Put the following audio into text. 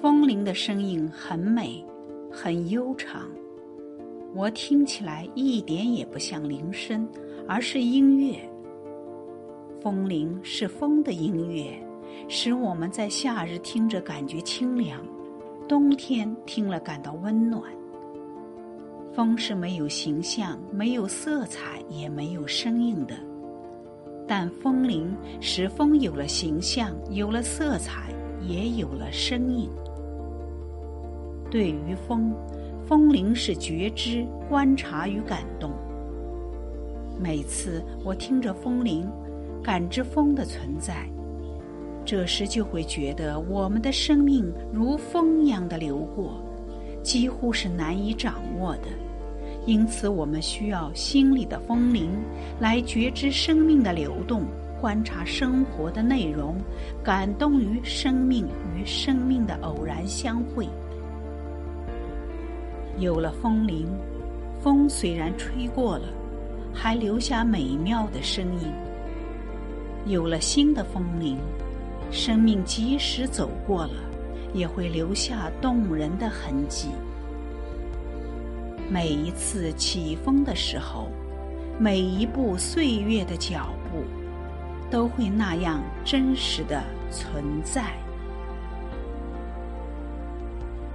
风铃的声音很美，很悠长，我听起来一点也不像铃声，而是音乐。风铃是风的音乐，使我们在夏日听着感觉清凉，冬天听了感到温暖。风是没有形象、没有色彩、也没有声音的，但风铃使风有了形象、有了色彩，也有了声音。对于风，风铃是觉知、观察与感动。每次我听着风铃，感知风的存在，这时就会觉得我们的生命如风一样的流过，几乎是难以掌握的。因此，我们需要心里的风铃来觉知生命的流动，观察生活的内容，感动于生命与生命的偶然相会。有了风铃，风虽然吹过了，还留下美妙的声音。有了新的风铃，生命即使走过了，也会留下动人的痕迹。每一次起风的时候，每一步岁月的脚步，都会那样真实的存在。